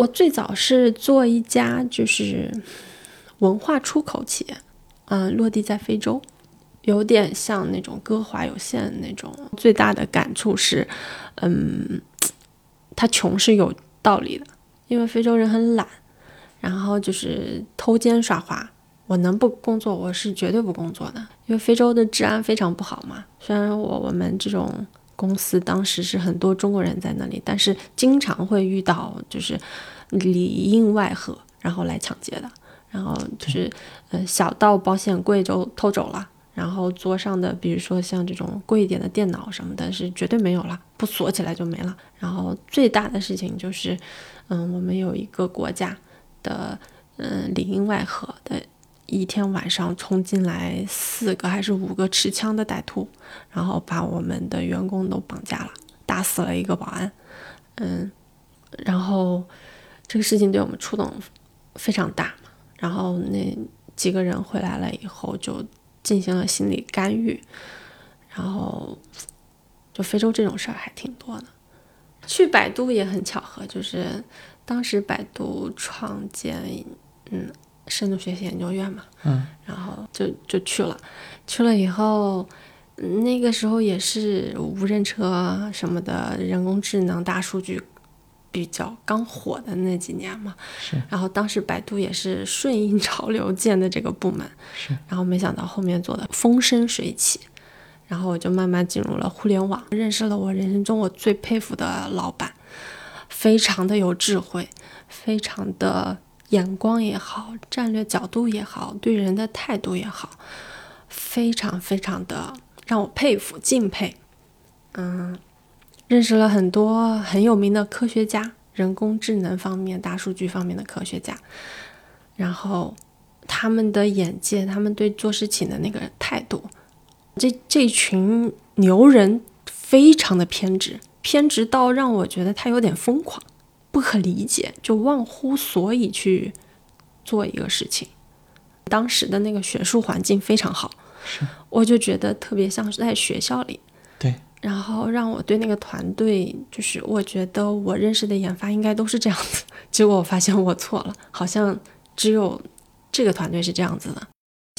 我最早是做一家就是文化出口企业，嗯，落地在非洲，有点像那种歌华有限那种。最大的感触是，嗯，他穷是有道理的，因为非洲人很懒，然后就是偷奸耍滑。我能不工作，我是绝对不工作的，因为非洲的治安非常不好嘛。虽然我我们这种。公司当时是很多中国人在那里，但是经常会遇到就是里应外合，然后来抢劫的。然后就是呃小到保险柜就偷走了，然后桌上的比如说像这种贵一点的电脑什么的，是绝对没有了，不锁起来就没了。然后最大的事情就是，嗯，我们有一个国家的嗯里应外合的。一天晚上冲进来四个还是五个持枪的歹徒，然后把我们的员工都绑架了，打死了一个保安。嗯，然后这个事情对我们触动非常大。然后那几个人回来了以后，就进行了心理干预。然后就非洲这种事儿还挺多的。去百度也很巧合，就是当时百度创建，嗯。深度学习研究院嘛，嗯，然后就就去了，去了以后，那个时候也是无人车什么的，人工智能、大数据比较刚火的那几年嘛，是。然后当时百度也是顺应潮流建的这个部门，是。然后没想到后面做的风生水起，然后我就慢慢进入了互联网，认识了我人生中我最佩服的老板，非常的有智慧，非常的。眼光也好，战略角度也好，对人的态度也好，非常非常的让我佩服敬佩。嗯，认识了很多很有名的科学家，人工智能方面、大数据方面的科学家，然后他们的眼界，他们对做事情的那个态度，这这群牛人非常的偏执，偏执到让我觉得他有点疯狂。不可理解，就忘乎所以去做一个事情。当时的那个学术环境非常好，是，我就觉得特别像是在学校里。对，然后让我对那个团队，就是我觉得我认识的研发应该都是这样子，结果我发现我错了，好像只有这个团队是这样子的。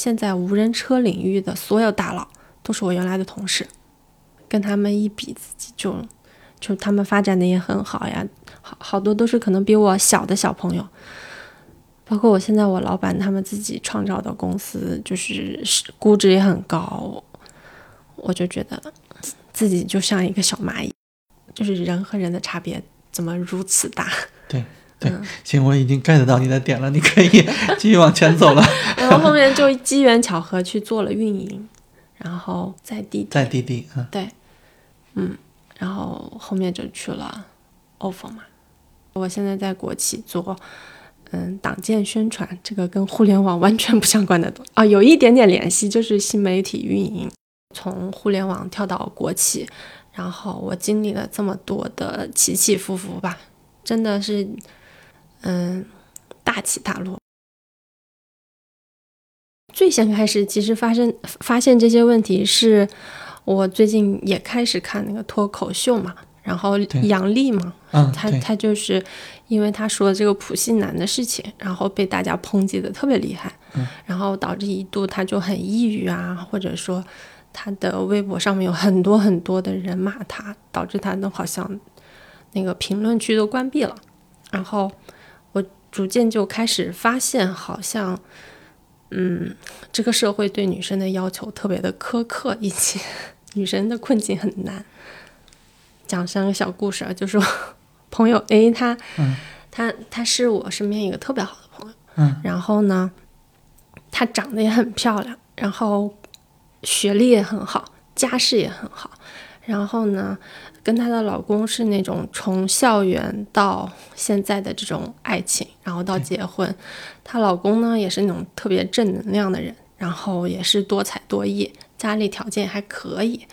现在无人车领域的所有大佬都是我原来的同事，跟他们一比，自己就就他们发展的也很好呀。好好多都是可能比我小的小朋友，包括我现在我老板他们自己创造的公司，就是估值也很高，我就觉得自己就像一个小蚂蚁，就是人和人的差别怎么如此大？对对，行，我已经 get 到你的点了，你可以继续往前走了。然后后面就机缘巧合去做了运营，然后在滴滴，在滴滴，嗯，对，嗯，然后后面就去了 ofo 嘛。我现在在国企做，嗯，党建宣传，这个跟互联网完全不相关的东 啊，有一点点联系，就是新媒体运营。从互联网跳到国企，然后我经历了这么多的起起伏伏吧，真的是，嗯，大起大落。最先开始其实发生发现这些问题，是我最近也开始看那个脱口秀嘛。然后杨笠嘛，他他就是因为他说这个普信男的事情，然后被大家抨击的特别厉害，然后导致一度他就很抑郁啊，或者说他的微博上面有很多很多的人骂他，导致他都好像那个评论区都关闭了。然后我逐渐就开始发现，好像嗯，这个社会对女生的要求特别的苛刻，以及 女生的困境很难。讲三个小故事啊，就是朋友 A，他，他他是我身边一个特别好的朋友，嗯，然后呢，她长得也很漂亮，然后学历也很好，家世也很好，然后呢，跟她的老公是那种从校园到现在的这种爱情，然后到结婚，她老公呢也是那种特别正能量的人，然后也是多才多艺，家里条件还可以。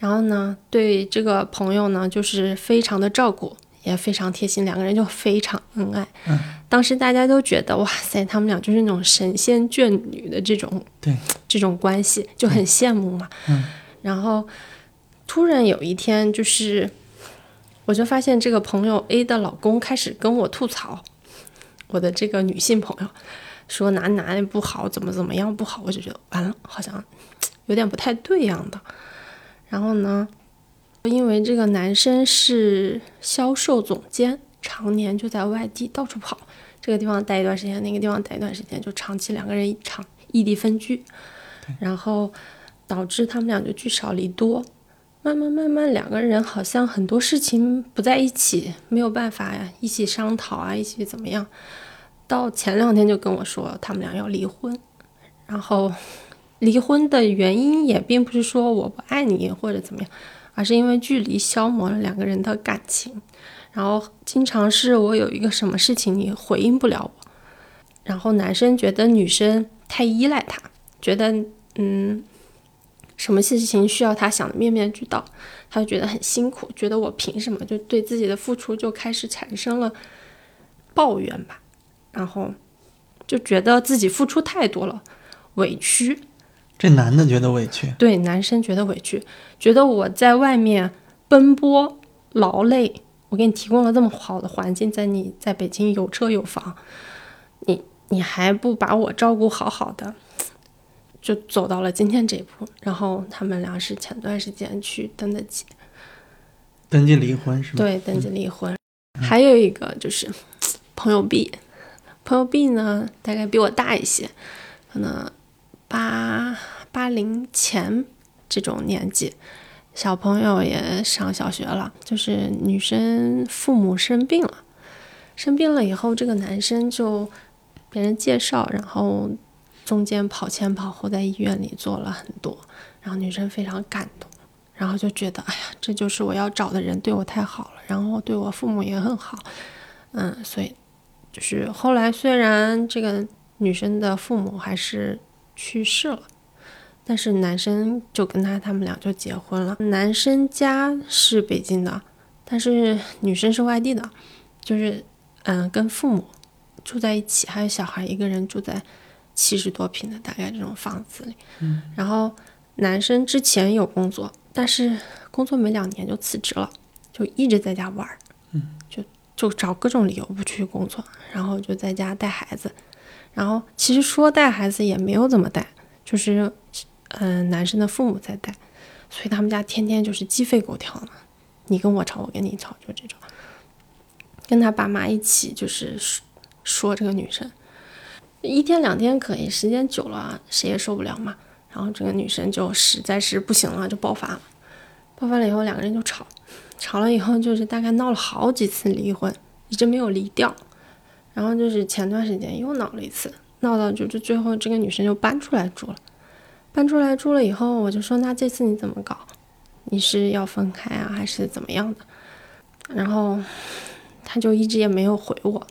然后呢，对这个朋友呢，就是非常的照顾，也非常贴心，两个人就非常恩爱。嗯，当时大家都觉得哇塞，他们俩就是那种神仙眷侣的这种对这种关系，就很羡慕嘛。嗯，然后突然有一天，就是我我就发现这个朋友 A 的老公开始跟我吐槽我的这个女性朋友，说哪哪里不好，怎么怎么样不好，我就觉得完了，好像有点不太对样的。然后呢，因为这个男生是销售总监，常年就在外地到处跑，这个地方待一段时间，那个地方待一段时间，就长期两个人长异地分居，然后导致他们俩就聚少离多。慢慢慢慢，两个人好像很多事情不在一起，没有办法呀，一起商讨啊，一起怎么样？到前两天就跟我说他们俩要离婚，然后离婚的原因也并不是说我不爱你或者怎么样，而是因为距离消磨了两个人的感情，然后经常是我有一个什么事情你回应不了我，然后男生觉得女生太依赖他，觉得嗯。什么事情需要他想的面面俱到，他就觉得很辛苦，觉得我凭什么就对自己的付出就开始产生了抱怨吧，然后就觉得自己付出太多了，委屈。这男的觉得委屈，对，男生觉得委屈，觉得我在外面奔波劳累，我给你提供了这么好的环境，在你在北京有车有房，你你还不把我照顾好好的。就走到了今天这一步，然后他们俩是前段时间去登的记，登记离婚是吗？对，登记离婚。还有一个就是朋友 B，朋友 B 呢大概比我大一些，可能八八零前这种年纪，小朋友也上小学了，就是女生父母生病了，生病了以后，这个男生就别人介绍，然后。中间跑前跑后，在医院里做了很多，然后女生非常感动，然后就觉得，哎呀，这就是我要找的人，对我太好了，然后对我父母也很好，嗯，所以就是后来虽然这个女生的父母还是去世了，但是男生就跟他他们俩就结婚了。男生家是北京的，但是女生是外地的，就是嗯，跟父母住在一起，还有小孩一个人住在。七十多平的大概这种房子里，嗯，然后男生之前有工作，但是工作没两年就辞职了，就一直在家玩儿，嗯，就就找各种理由不去工作，然后就在家带孩子，然后其实说带孩子也没有怎么带，就是嗯男生的父母在带，所以他们家天天就是鸡飞狗跳的，你跟我吵，我跟你吵，就这种，跟他爸妈一起就是说说这个女生。一天两天可以，时间久了谁也受不了嘛。然后这个女生就实在是不行了，就爆发了。爆发了以后，两个人就吵，吵了以后就是大概闹了好几次离婚，一直没有离掉。然后就是前段时间又闹了一次，闹到就就最后这个女生就搬出来住了。搬出来住了以后，我就说那这次你怎么搞？你是要分开啊，还是怎么样的？然后他就一直也没有回我。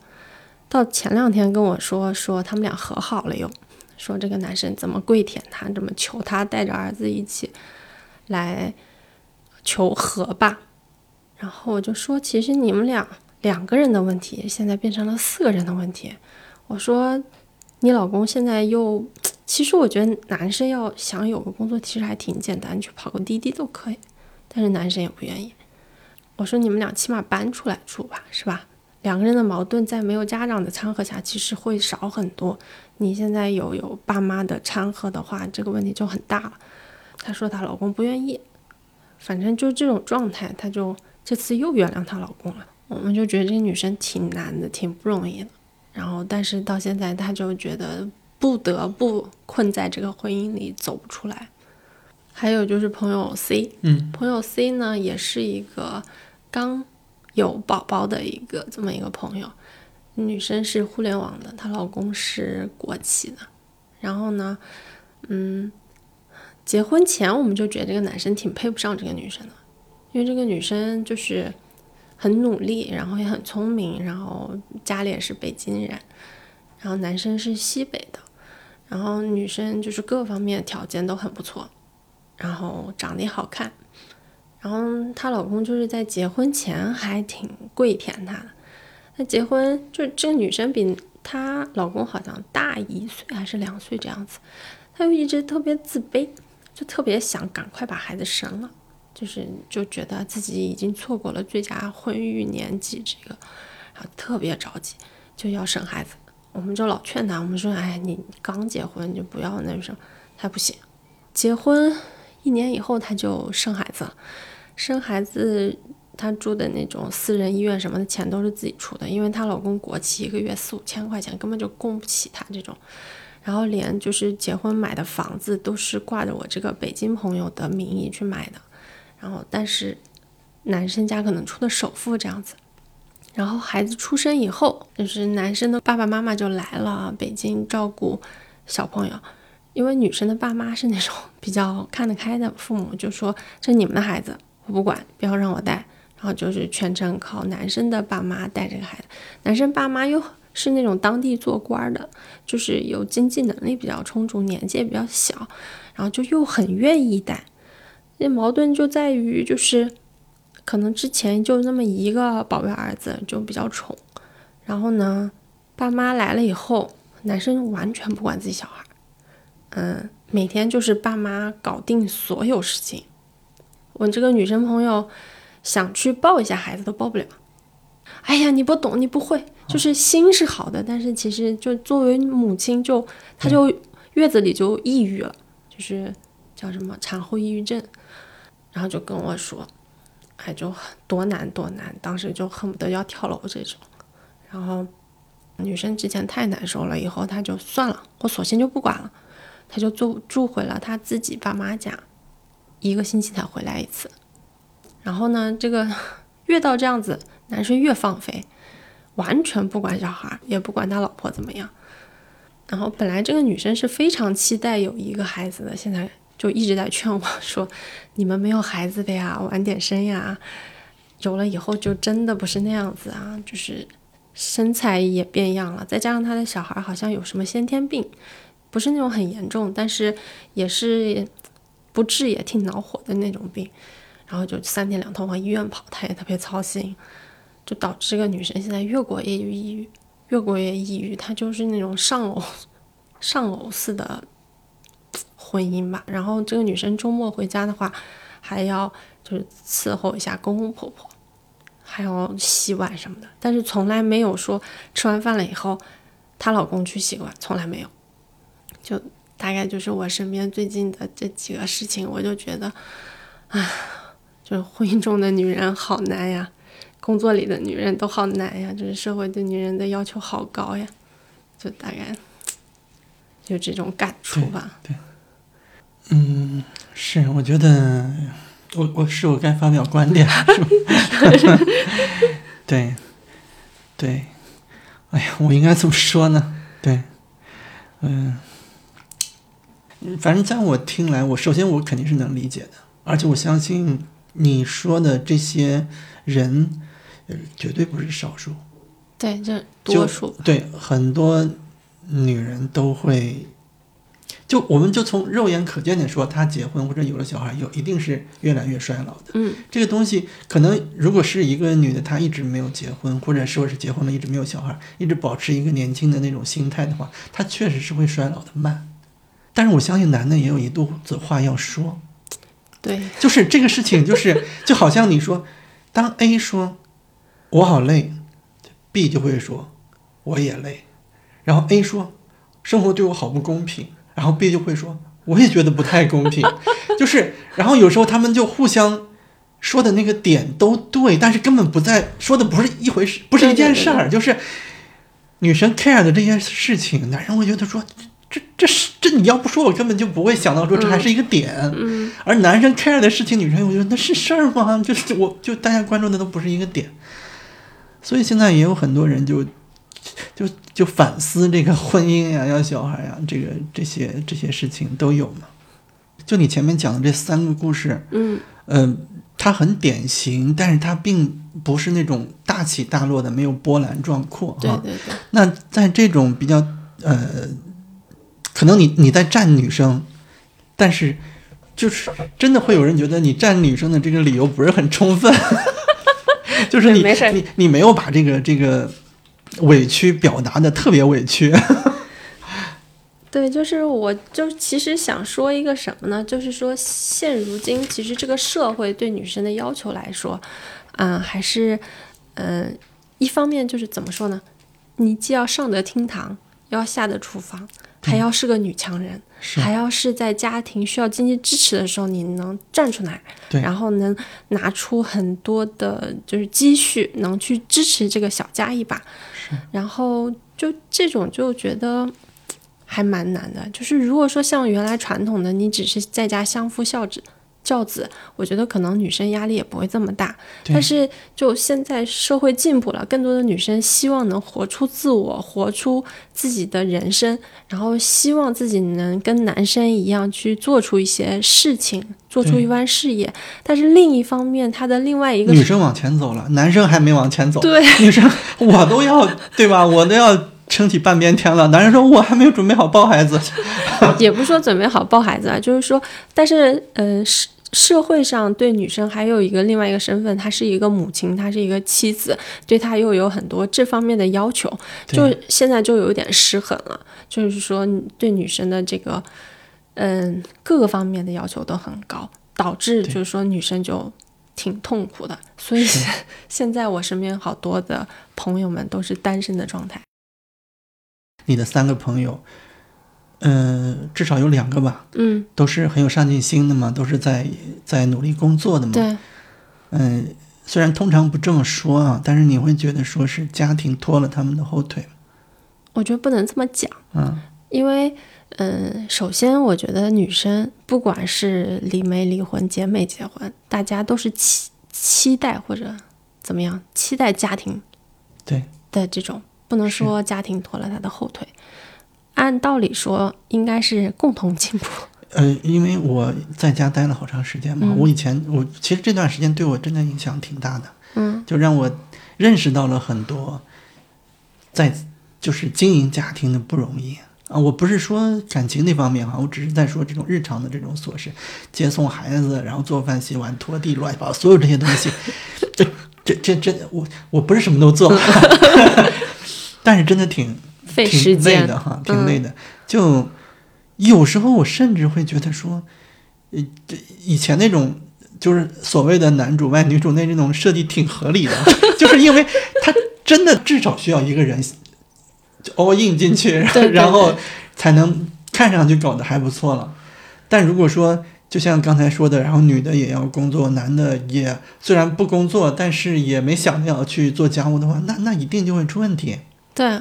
到前两天跟我说说他们俩和好了，又说这个男生怎么跪舔他，怎么求他带着儿子一起来求和吧。然后我就说，其实你们俩两个人的问题，现在变成了四个人的问题。我说，你老公现在又，其实我觉得男生要想有个工作，其实还挺简单，去跑个滴滴都可以。但是男生也不愿意。我说，你们俩起码搬出来住吧，是吧？两个人的矛盾在没有家长的掺和下，其实会少很多。你现在有有爸妈的掺和的话，这个问题就很大了。她说她老公不愿意，反正就这种状态，她就这次又原谅她老公了。我们就觉得这女生挺难的，挺不容易的。然后，但是到现在，她就觉得不得不困在这个婚姻里走不出来。还有就是朋友 C，嗯，朋友 C 呢，也是一个刚。有宝宝的一个这么一个朋友，女生是互联网的，她老公是国企的。然后呢，嗯，结婚前我们就觉得这个男生挺配不上这个女生的，因为这个女生就是很努力，然后也很聪明，然后家里也是北京人，然后男生是西北的，然后女生就是各方面条件都很不错，然后长得也好看。然后她老公就是在结婚前还挺跪舔她的，她结婚就这个女生比她老公好像大一岁还是两岁这样子，她就一直特别自卑，就特别想赶快把孩子生了，就是就觉得自己已经错过了最佳婚育年纪，这个，然后特别着急，就要生孩子。我们就老劝他，我们说，哎，你刚结婚就不要那什么，他不行。结婚一年以后他就生孩子了，生孩子他住的那种私人医院什么的钱都是自己出的，因为她老公国企，一个月四五千块钱根本就供不起她这种。然后连就是结婚买的房子都是挂着我这个北京朋友的名义去买的，然后但是男生家可能出的首付这样子。然后孩子出生以后，就是男生的爸爸妈妈就来了北京照顾小朋友，因为女生的爸妈是那种比较看得开的父母，就说这你们的孩子我不管，不要让我带，然后就是全程靠男生的爸妈带这个孩子，男生爸妈又。是那种当地做官的，就是有经济能力比较充足，年纪也比较小，然后就又很愿意带。那矛盾就在于，就是可能之前就那么一个宝贝儿子，就比较宠。然后呢，爸妈来了以后，男生完全不管自己小孩，嗯，每天就是爸妈搞定所有事情。我这个女生朋友想去抱一下孩子都抱不了。哎呀，你不懂，你不会。就是心是好的，但是其实就作为母亲，就她就月子里就抑郁了，就是叫什么产后抑郁症，然后就跟我说，哎，就多难多难，当时就恨不得要跳楼这种。然后女生之前太难受了，以后她就算了，我索性就不管了，她就住住回了她自己爸妈家，一个星期才回来一次。然后呢，这个越到这样子，男生越放飞。完全不管小孩，也不管他老婆怎么样。然后本来这个女生是非常期待有一个孩子的，现在就一直在劝我 说：“你们没有孩子的呀，晚点生呀。有了以后就真的不是那样子啊，就是身材也变样了。再加上他的小孩好像有什么先天病，不是那种很严重，但是也是不治也挺恼火的那种病。然后就三天两头往医院跑，他也特别操心。”就导致这个女生现在越过越抑郁，越过越抑郁。她就是那种上楼上楼似的婚姻吧。然后这个女生周末回家的话，还要就是伺候一下公公婆婆，还要洗碗什么的。但是从来没有说吃完饭了以后，她老公去洗碗，从来没有。就大概就是我身边最近的这几个事情，我就觉得，啊，就是婚姻中的女人好难呀。工作里的女人都好难呀，就是社会对女人的要求好高呀，就大概 就这种感触吧。对，嗯，是，我觉得我我是我该发表观点是吧？对，对，哎呀，我应该怎么说呢？对，嗯，反正在我听来，我首先我肯定是能理解的，而且我相信你说的这些人。绝对不是少数，对，这多数对很多女人都会，就我们就从肉眼可见的说，他结婚或者有了小孩，有一定是越来越衰老的。嗯，这个东西可能如果是一个女的，她一直没有结婚，或者说是结婚了一直没有小孩，一直保持一个年轻的那种心态的话，她确实是会衰老的慢。但是我相信男的也有一肚子话要说，对，就是这个事情，就是就好像你说，当 A 说。我好累，B 就会说我也累，然后 A 说生活对我好不公平，然后 B 就会说我也觉得不太公平，就是，然后有时候他们就互相说的那个点都对，但是根本不在说的不是一回事，不是一件事儿，就是女生 care 的这些事情，男生会觉得说这这是这你要不说我根本就不会想到说这还是一个点，而男生 care 的事情，女生我觉得那是事儿吗？就是我就大家关注的都不是一个点。所以现在也有很多人就就就反思这个婚姻呀、要小孩呀，这个这些这些事情都有嘛。就你前面讲的这三个故事，嗯，呃，它很典型，但是它并不是那种大起大落的，没有波澜壮阔。对对对。那在这种比较呃，可能你你在站女生，但是就是真的会有人觉得你站女生的这个理由不是很充分。就是你，你你没有把这个这个委屈表达的特别委屈。对，就是我就其实想说一个什么呢？就是说现如今其实这个社会对女生的要求来说，嗯，还是嗯，一方面就是怎么说呢？你既要上得厅堂，要下得厨房，还要是个女强人，是还要是在家庭需要经济支持的时候，你能站出来，对然后能拿出很多的就是积蓄，能去支持这个小家一把，然后就这种就觉得还蛮难的。就是如果说像原来传统的，你只是在家相夫教子。教子，我觉得可能女生压力也不会这么大，但是就现在社会进步了，更多的女生希望能活出自我，活出自己的人生，然后希望自己能跟男生一样去做出一些事情，做出一番事业。但是另一方面，她的另外一个女生往前走了，男生还没往前走。对女生我都要对吧？我都要撑起半边天了。男人说我还没有准备好抱孩子。也不是说准备好抱孩子啊，就是说，但是呃，社社会上对女生还有一个另外一个身份，她是一个母亲，她是一个妻子，对她又有很多这方面的要求，就现在就有点失衡了，就是说对女生的这个嗯各个方面的要求都很高，导致就是说女生就。挺痛苦的，所以 现在我身边好多的朋友们都是单身的状态。你的三个朋友，嗯、至少有两个吧，嗯，都是很有上进心的嘛，都是在在努力工作的嘛。对，嗯、虽然通常不这么说啊，但是你会觉得说是家庭拖了他们的后腿。我觉得不能这么讲。嗯，因为，嗯，首先我觉得女生不管是离没离婚、结没结婚，大家都是期期待或者怎么样，期待家庭对的这种，不能说家庭拖了他的后腿。按道理说，应该是共同进步。呃，因为我在家待了好长时间嘛，嗯。我以前我其实这段时间对我真的影响挺大的，嗯。就让我认识到了很多在就是经营家庭的不容易。啊。我不是说感情那方面哈，我只是在说这种日常的这种琐事，接送孩子，然后做饭、洗碗、拖地、乱七八糟，所有这些东西，这这这这，我我不是什么都做，但是真的挺费挺累的哈，挺累的。就有时候我甚至会觉得说，呃，以前那种就是所谓的男主外女主内这种设计挺合理的，就是因为他真的至少需要一个人就 all in 进去，然后才能看上去搞得还不错了。但如果说就像刚才说的，然后女的也要工作，男的也虽然不工作，但是也没想要去做家务的话，那那一定就会出问题。对，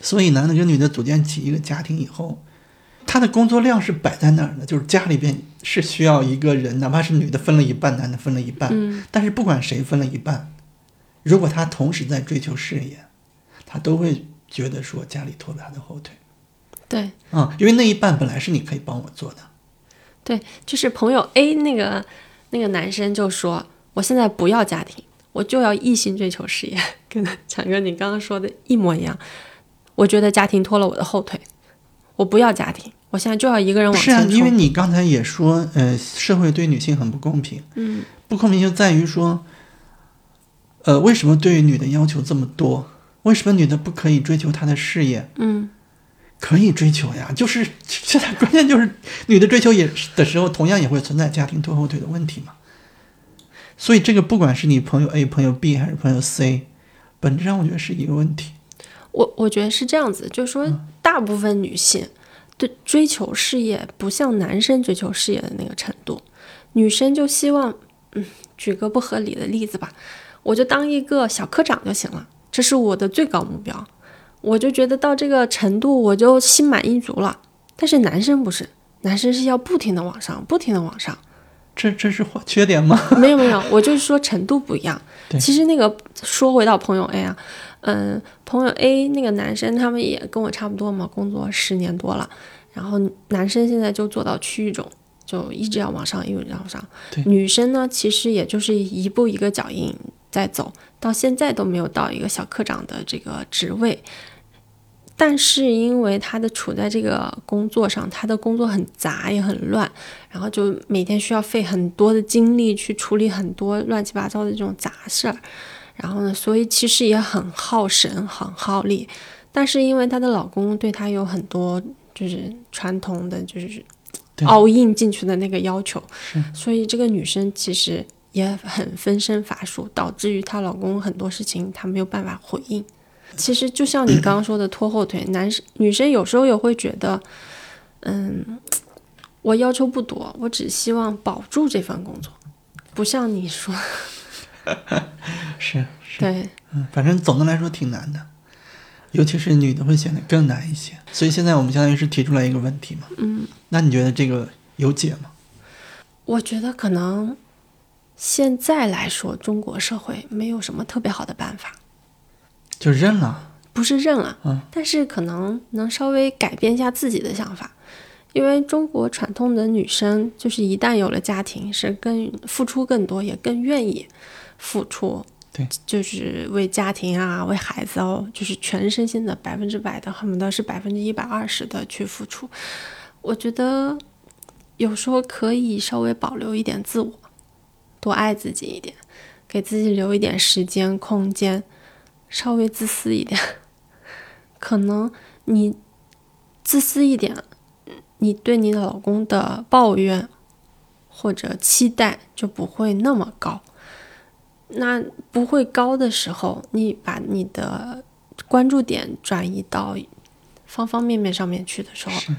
所以男的跟女的组建起一个家庭以后，他的工作量是摆在那儿的，就是家里边是需要一个人，哪怕是女的分了一半，男的分了一半，嗯但是不管谁分了一半，如果他同时在追求事业，他都会觉得说家里拖了他的后腿对啊、因为那一半本来是你可以帮我做的，对，就是朋友 A 那个那个男生就说：“我现在不要家庭，我就要一心追求事业。”跟强哥你刚刚说的一模一样。我觉得家庭拖了我的后腿，我不要家庭，我现在就要一个人往是啊，因为你刚才也说，呃，社会对女性很不公平，嗯，不公平就在于说，呃，为什么对于女的要求这么多？为什么女的不可以追求她的事业？嗯，可以追求呀，就是 现在关键就是女的追求也的时候，同样也会存在家庭拖后腿的问题嘛。所以这个不管是你朋友 A、朋友 B 还是朋友 C，本质上我觉得是一个问题。我我觉得是这样子，就是说，大部分女性对追求事业不像男生追求事业的那个程度，女生就希望，嗯，举个不合理的例子吧，我就当一个小科长就行了，这是我的最高目标，我就觉得到这个程度我就心满意足了。但是男生不是，男生是要不停的往上，不停的往上。这这是缺点吗？没有没有，我就是说程度不一样。对其实那个说回到朋友 A 啊，嗯，朋友 A 那个男生他们也跟我差不多嘛，工作十年多了，然后男生现在就做到区域种，就一直要往上，一直往上对。女生呢，其实也就是一步一个脚印在走，到现在都没有到一个小科长的这个职位。但是因为他的处在这个工作上，他的工作很杂也很乱，然后就每天需要费很多的精力去处理很多乱七八糟的这种杂事儿，然后呢，所以其实也很耗神、很耗力。但是因为她的老公对她有很多就是传统的就是对 all in 进去的那个要求，所以这个女生其实也很分身乏术，导致于她老公很多事情她没有办法回应。其实就像你刚刚说的拖后腿，男生女生有时候也会觉得，嗯，我要求不多，我只希望保住这份工作，不像你说，是是，对，嗯，反正总的来说挺难的，尤其是女的会显得更难一些。所以现在我们相当于是提出来一个问题嘛，嗯，那你觉得这个有解吗？我觉得可能现在来说，中国社会没有什么特别好的办法，就认了，不是认了，嗯，但是可能能稍微改变一下自己的想法，因为中国传统的女生就是一旦有了家庭，是更付出更多，也更愿意付出，对，就是为家庭啊，为孩子哦，就是全身心的百分之百的，恨不得是百分之一百二十的去付出。我觉得有时候可以稍微保留一点自我，多爱自己一点，给自己留一点时间空间，稍微自私一点。可能你自私一点，你对你的老公的抱怨或者期待就不会那么高。那不会高的时候，你把你的关注点转移到方方面面上面去的时候，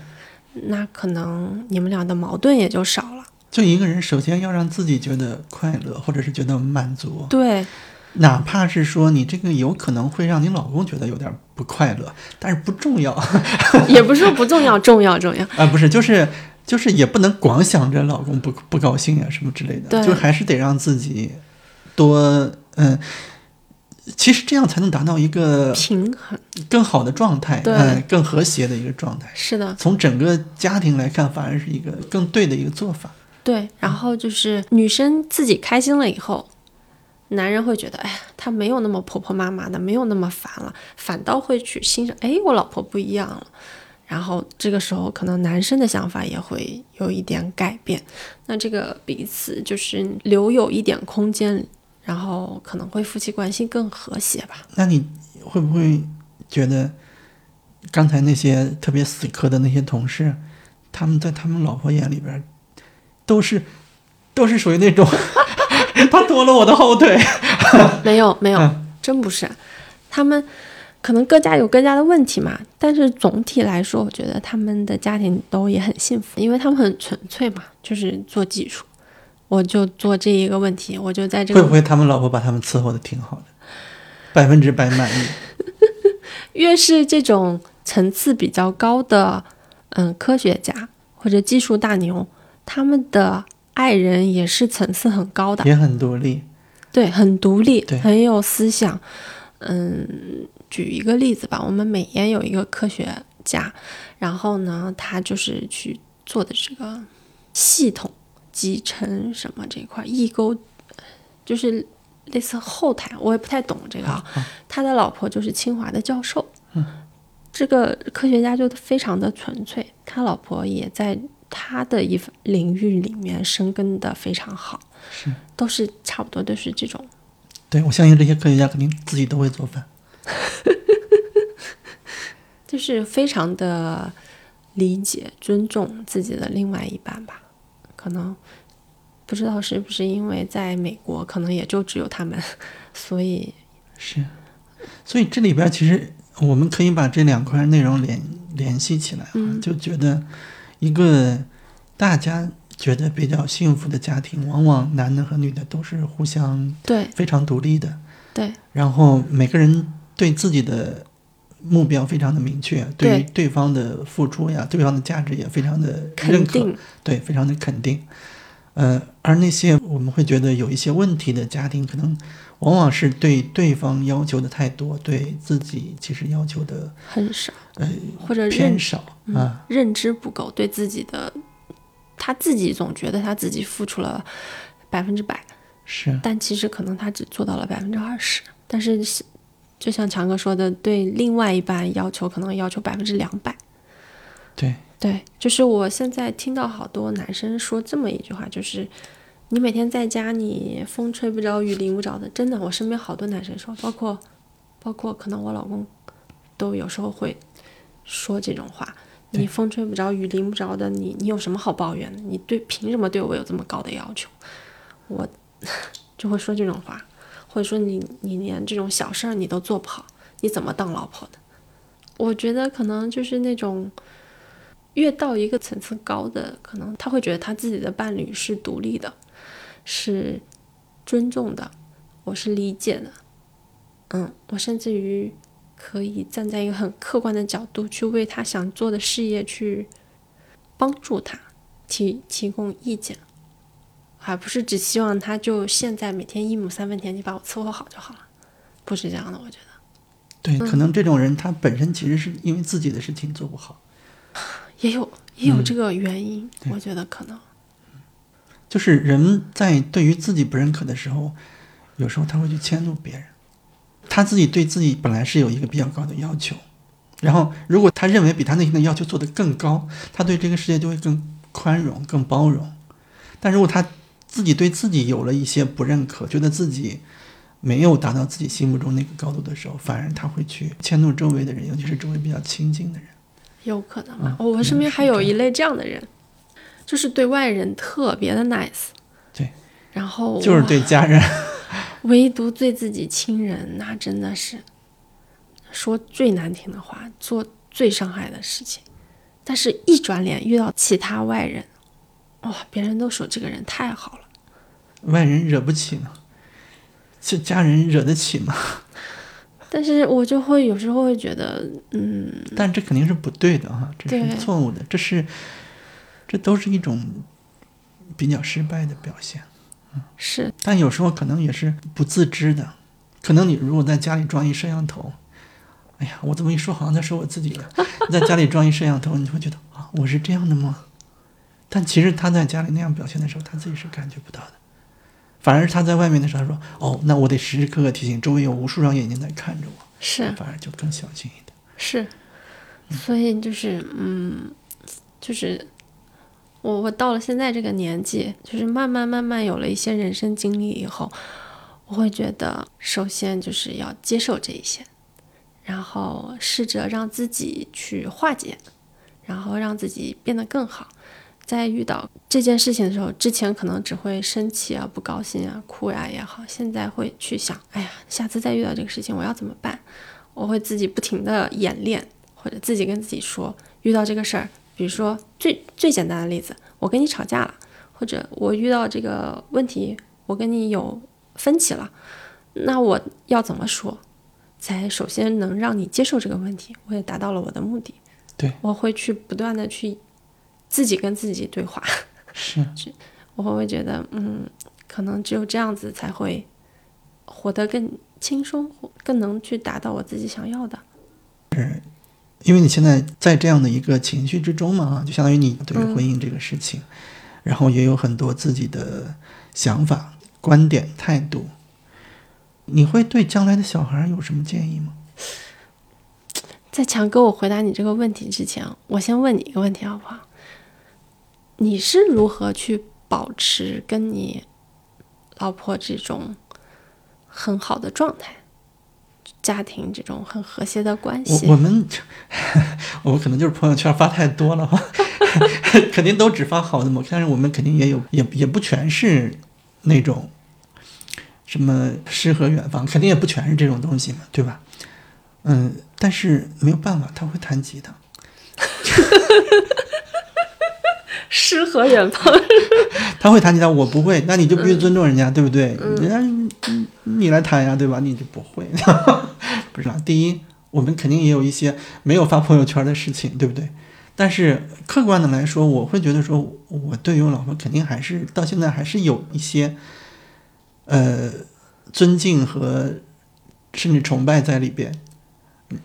那可能你们俩的矛盾也就少了。就一个人首先要让自己觉得快乐，或者是觉得满足，对，哪怕是说你这个有可能会让你老公觉得有点不快乐，但是不重要。啊、也不是说不重要，重要重要。啊。不是，就是就是也不能光想着老公不不高兴呀、什么之类的，就还是得让自己多嗯。其实这样才能达到一个平衡更好的状态，对嗯，更和谐的一个状态。是的，从整个家庭来看，反而是一个更对的一个做法。对。然后就是女生自己开心了以后，男人会觉得，哎呀，她没有那么婆婆妈妈的，没有那么烦了，反倒会去欣赏，哎，我老婆不一样了。然后这个时候，可能男生的想法也会有一点改变。那这个彼此就是留有一点空间，然后可能会夫妻关系更和谐吧。那你会不会觉得，刚才那些特别死磕的那些同事，他们在他们老婆眼里边，都是都是属于那种 他拖了我的后腿。没有，没有，嗯真不是。他们可能各家有各家的问题嘛，但是总体来说，我觉得他们的家庭都也很幸福，因为他们很纯粹嘛，就是做技术，我就做这一个问题，我就在这个会不会他们老婆把他们伺候的挺好的，百分之百满意？越是这种层次比较高的，嗯，科学家或者技术大牛，他们的爱人也是层次很高的，也很独立。对，很独立，很有思想。嗯，举一个例子吧，我们美研有一个科学家，然后呢，他就是去做的这个系统集成什么这一块异构，就是类似后台，我也不太懂这个啊。他的老婆就是清华的教授，这个科学家就非常的纯粹，他老婆也在他的一领域里面生根的非常好，是都是差不多都是这种。对，我相信这些科学家肯定自己都会做饭。就是非常的理解、尊重自己的另外一半吧。可能不知道是不是因为在美国，可能也就只有他们，所以是，所以这里边其实我们可以把这两块内容联联系起来啊，嗯。就觉得一个大家觉得比较幸福的家庭，往往男的和女的都是互相对非常独立的，对。然后每个人对自己的目标非常的明确，对于对对方的付出呀，对方的价值也非常的肯认可，定，对，非常的肯定。呃，而那些我们会觉得有一些问题的家庭，可能往往是对对方要求的太多，对自己其实要求的很少，呃或者偏少嗯啊。认知不够，对自己的他自己总觉得他自己付出了百分之百，是但其实可能他只做到了百分之二十。但是是就像强哥说的，对另外一半要求可能要求百分之两百。对，对，就是我现在听到好多男生说这么一句话，就是你每天在家，你风吹不着，雨淋不着的。真的，我身边好多男生说，包括包括可能我老公都有时候会说这种话，你风吹不着，雨淋不着的，你你有什么好抱怨的？你对凭什么对我有这么高的要求？我 就会说这种话，或者说你你连这种小事儿你都做不好，你怎么当老婆的？我觉得可能就是那种越到一个层次高的，可能他会觉得他自己的伴侣是独立的，是尊重的，我是理解的，嗯，我甚至于可以站在一个很客观的角度去为他想做的事业去帮助他，提提供意见，而不是只希望他就现在每天一亩三分田你把我伺候好就好了，不是这样的，我觉得。对，可能这种人他本身其实是因为自己的事情做不好，也有也有这个原因，我觉得可能就是人在对于自己不认可的时候，有时候他会去迁怒别人，他自己对自己本来是有一个比较高的要求，然后如果他认为比他内心的要求做得更高，他对这个世界就会更宽容、更包容，但如果他自己对自己有了一些不认可，觉得自己。没有达到自己心目中那个高度的时候，反而他会去迁怒周围的人，尤其是周围比较亲近的人。有可能吧？我身边还有一类这样的人，就是对外人特别的 nice，对，然后就是对家人，唯独对自己亲人，那真的是说最难听的话，做最伤害的事情。但是，一转脸遇到其他外人，哇，别人都说这个人太好了，外人惹不起呢。这家人惹得起吗？但是我就会有时候会觉得，嗯，但这肯定是不对的哈，这是错误的，这是，这都是一种比较失败的表现，嗯，是。但有时候可能也是不自知的，可能你如果在家里装一摄像头，哎呀，我这么一说好像在说我自己了。在家里装一摄像头，你会觉得啊，我是这样的吗？但其实他在家里那样表现的时候，他自己是感觉不到的。反而他在外面的时候，他说：“哦，那我得时时刻刻提醒，周围有无数双眼睛在看着我。”是，反而就更小心一点。是，所以就是，嗯，就是我我到了现在这个年纪，就是慢慢慢慢有了一些人生经历以后，我会觉得，首先就是要接受这一些，然后试着让自己去化解，然后让自己变得更好。在遇到这件事情的时候，之前可能只会生气啊、不高兴啊、哭呀也好，现在会去想，哎呀，下次再遇到这个事情我要怎么办？我会自己不停的演练，或者自己跟自己说，遇到这个事儿，比如说最最简单的例子，我跟你吵架了，或者我遇到这个问题，我跟你有分歧了，那我要怎么说，才首先能让你接受这个问题，我也达到了我的目的。对，我会去不断的去。自己跟自己对话，是，我会觉得，嗯，可能只有这样子才会活得更轻松，更能去达到我自己想要的。是，因为你现在在这样的一个情绪之中嘛，就相当于你对婚姻这个事情，然后也有很多自己的想法、观点、态度。你会对将来的小孩有什么建议吗？在强哥我回答你这个问题之前，我先问你一个问题，好不好？你是如何去保持跟你老婆这种很好的状态，家庭这种很和谐的关系？我们 我们可能就是朋友圈发太多了，肯定都只发好的嘛。但是我们肯定也有，也也不全是那种什么诗和远方，肯定也不全是这种东西嘛，对吧？嗯，但是没有办法，他会弹吉他。诗和远方，他会弹吉他，我不会，那你就必须尊重人家，对不对？人家你来弹呀，对吧？你就不会，不是啊？第一，我们肯定也有一些没有发朋友圈的事情，对不对？但是客观的来说，我会觉得说，我对于我老婆肯定还是到现在还是有一些呃尊敬和甚至崇拜在里边，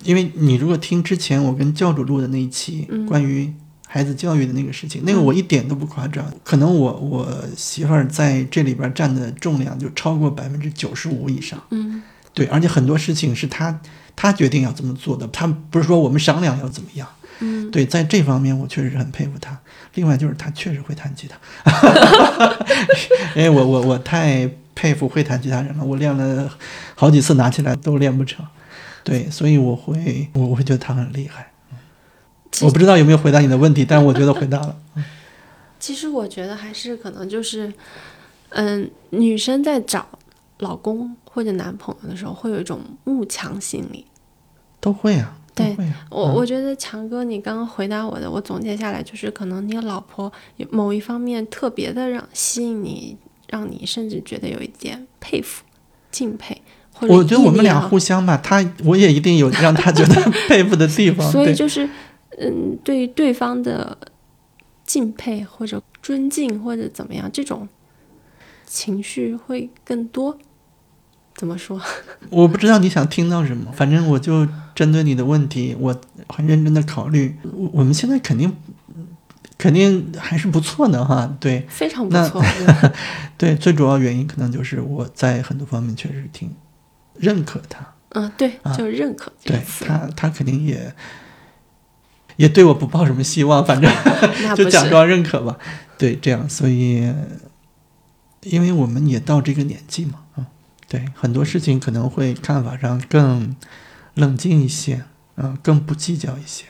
因为你如果听之前我跟教主录的那一期关于。孩子教育的那个事情，那个我一点都不夸张，可能我我媳妇儿在这里边占的重量就超过百分之九十五以上。嗯，对，而且很多事情是她她决定要这么做的，她不是说我们商量要怎么样。嗯，对，在这方面我确实很佩服她。另外就是她确实会弹吉他，因为我我我太佩服会弹吉他人了，我练了好几次拿起来都练不成。对，所以我会我我会觉得她很厉害。我不知道有没有回答你的问题，但是我觉得回答了。其实我觉得还是可能就是，嗯，女生在找老公或者男朋友的时候，会有一种慕强心理。都会啊，都对会啊。我我觉得强哥，你刚刚回答我的，我总结下来就是，可能你老婆某一方面特别的让吸引你，让你甚至觉得有一点佩服、敬佩，或者我觉得我们俩互相吧，他我也一定有让他觉得 佩服的地方。所以就是，嗯，对于对方的敬佩或者尊敬或者怎么样，这种情绪会更多。怎么说？我不知道你想听到什么，反正我就针对你的问题，我很认真的考虑。我我们现在肯定肯定还是不错的哈，对非常不错。对，最主要原因可能就是我在很多方面确实挺认可他，嗯，对，啊就是认可对，他他肯定也也对我不抱什么希望，反正。就假装认可吧。对，这样，所以因为我们也到这个年纪嘛，啊，对，很多事情可能会看法上更冷静一些，啊，更不计较一些。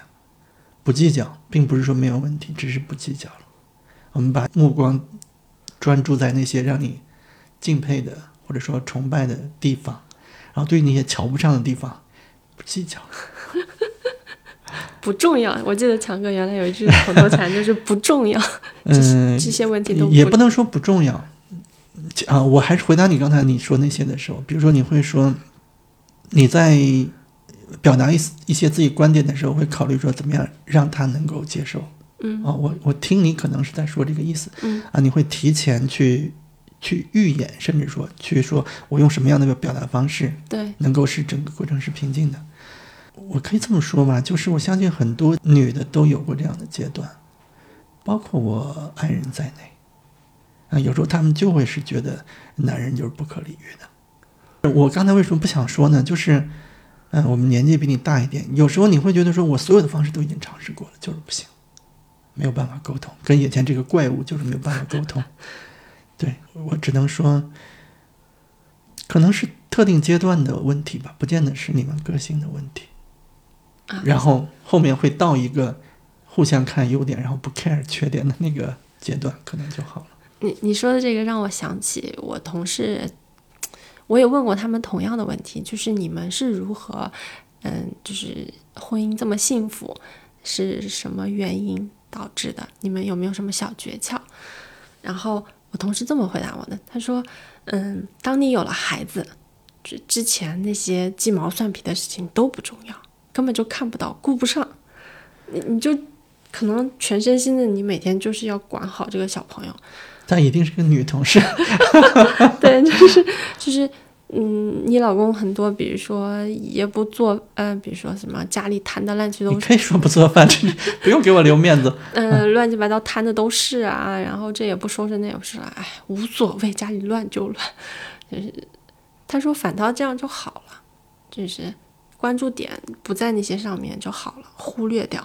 不计较，并不是说没有问题，只是不计较了。我们把目光专注在那些让你敬佩的或者说崇拜的地方，然后对于那些瞧不上的地方不计较。不重要。我记得强哥原来有一句口头禅，就是不重要，这些嗯，这些问题都也不能说不重要啊。我还是回答你刚才你说那些的时候，比如说你会说你在表达一一些自己观点的时候，会考虑说怎么样让他能够接受。嗯啊，我我听你可能是在说这个意思嗯啊，你会提前去去预演，甚至说去说我用什么样的一个表达方式对，能够使整个过程是平静的。我可以这么说吧，就是我相信很多女的都有过这样的阶段，包括我爱人在内。啊，有时候他们就会是觉得男人就是不可理喻的。我刚才为什么不想说呢？就是，嗯、我们年纪比你大一点，有时候你会觉得说我所有的方式都已经尝试过了，就是不行，没有办法沟通，跟眼前这个怪物就是没有办法沟通。对我只能说，可能是特定阶段的问题吧，不见得是你们个性的问题。啊然后后面会到一个互相看优点，然后不 care 缺点的那个阶段，可能就好了。你你说的这个让我想起我同事，我也问过他们同样的问题，就是你们是如何，嗯，就是婚姻这么幸福，是什么原因导致的？你们有没有什么小诀窍？然后我同事这么回答我的，他说，嗯，当你有了孩子，之之前那些鸡毛蒜皮的事情都不重要，根本就看不到，顾不上，你你就可能全身心的，你每天就是要管好这个小朋友。但一定是个女同事，对，就是就是，嗯，你老公很多，比如说也不做，呃，比如说什么家里摊的乱七八糟，你可以说不做饭，不用给我留面子。嗯、乱七八糟摊的都是啊，然后这也不收拾，那也不是了，哎，无所谓，家里乱就乱，就是他说反倒这样就好了，就是关注点不在那些上面就好了，忽略掉。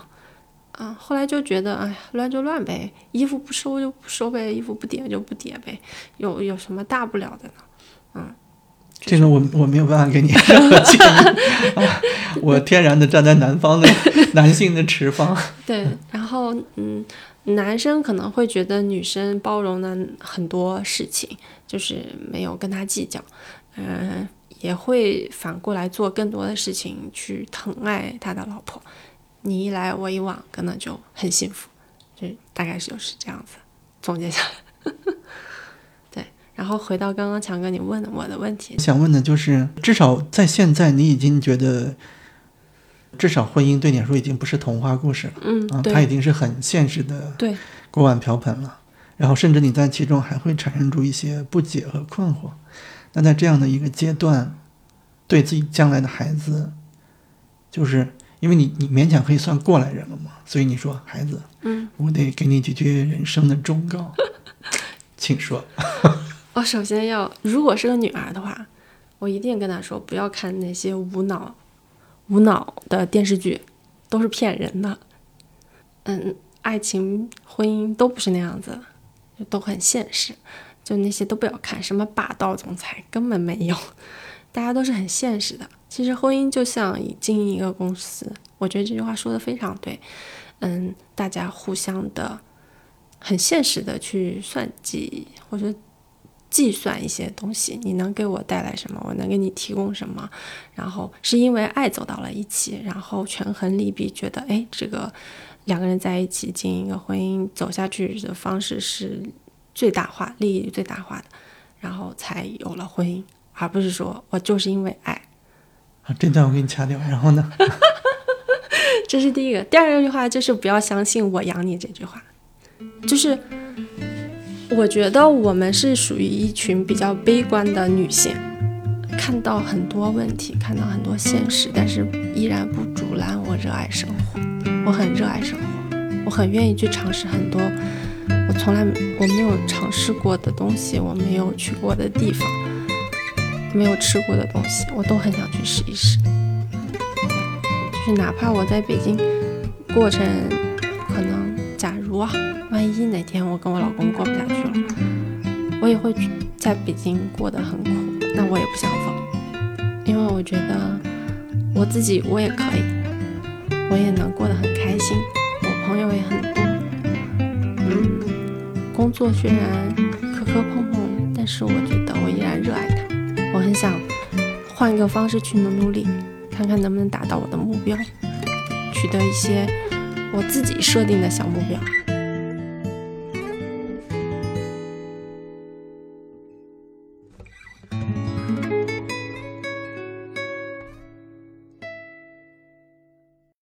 啊，后来就觉得，哎呀，乱就乱呗，衣服不收就不收呗，衣服不叠就不叠呗，有有什么大不了的呢？嗯，这个我我没有办法给你 任何建议，啊、我天然的站在男方的 男性的持方。对，然后嗯，男生可能会觉得女生包容了很多事情，就是没有跟他计较，嗯、也会反过来做更多的事情去疼爱他的老婆。你一来我一往，可能就很幸福，就大概就是这样子总结下来。对，然后回到刚刚强哥你问的我的问题，想问的就是，至少在现在，你已经觉得，至少婚姻对你来说已经不是童话故事了嗯，啊，它已经是很现实的对，锅碗瓢盆了。然后甚至你在其中还会产生出一些不解和困惑。那在这样的一个阶段，对自己将来的孩子，就是因为你你勉强可以算过来人了嘛，所以你说孩子，嗯，我得给你几句人生的忠告，请说。我首先要，如果是个女儿的话，我一定跟她说，不要看那些无脑、无脑的电视剧，都是骗人的。嗯，爱情、婚姻都不是那样子，都很现实。就那些都不要看，什么霸道总裁根本没有，大家都是很现实的。其实婚姻就像经营一个公司，我觉得这句话说的非常对。嗯，大家互相的很现实的去算计或者计算一些东西，你能给我带来什么，我能给你提供什么，然后是因为爱走到了一起，然后权衡利弊，觉得哎，这个两个人在一起经营一个婚姻走下去的方式是最大化利益最大化的，然后才有了婚姻，而不是说我就是因为爱。啊，这段我给你掐掉，然后呢？这是第一个，第二个句话就是不要相信“我养你”这句话，就是我觉得我们是属于一群比较悲观的女性，看到很多问题，看到很多现实，但是依然不阻拦我热爱生活。我很热爱生活，我很愿意去尝试很多我从来我没有尝试过的东西，我没有去过的地方，没有吃过的东西，我都很想去试一试。就是哪怕我在北京过程，可能假如啊，万一哪天我跟我老公过不下去了，我也会在北京过得很苦，那我也不想走，因为我觉得我自己我也可以，我也能过得很开心，我朋友也很多，嗯，工作虽然磕磕碰碰，但是我觉得我依然热爱它，我很想换一个方式去努努力。看看能不能达到我的目标，取得一些我自己设定的小目标。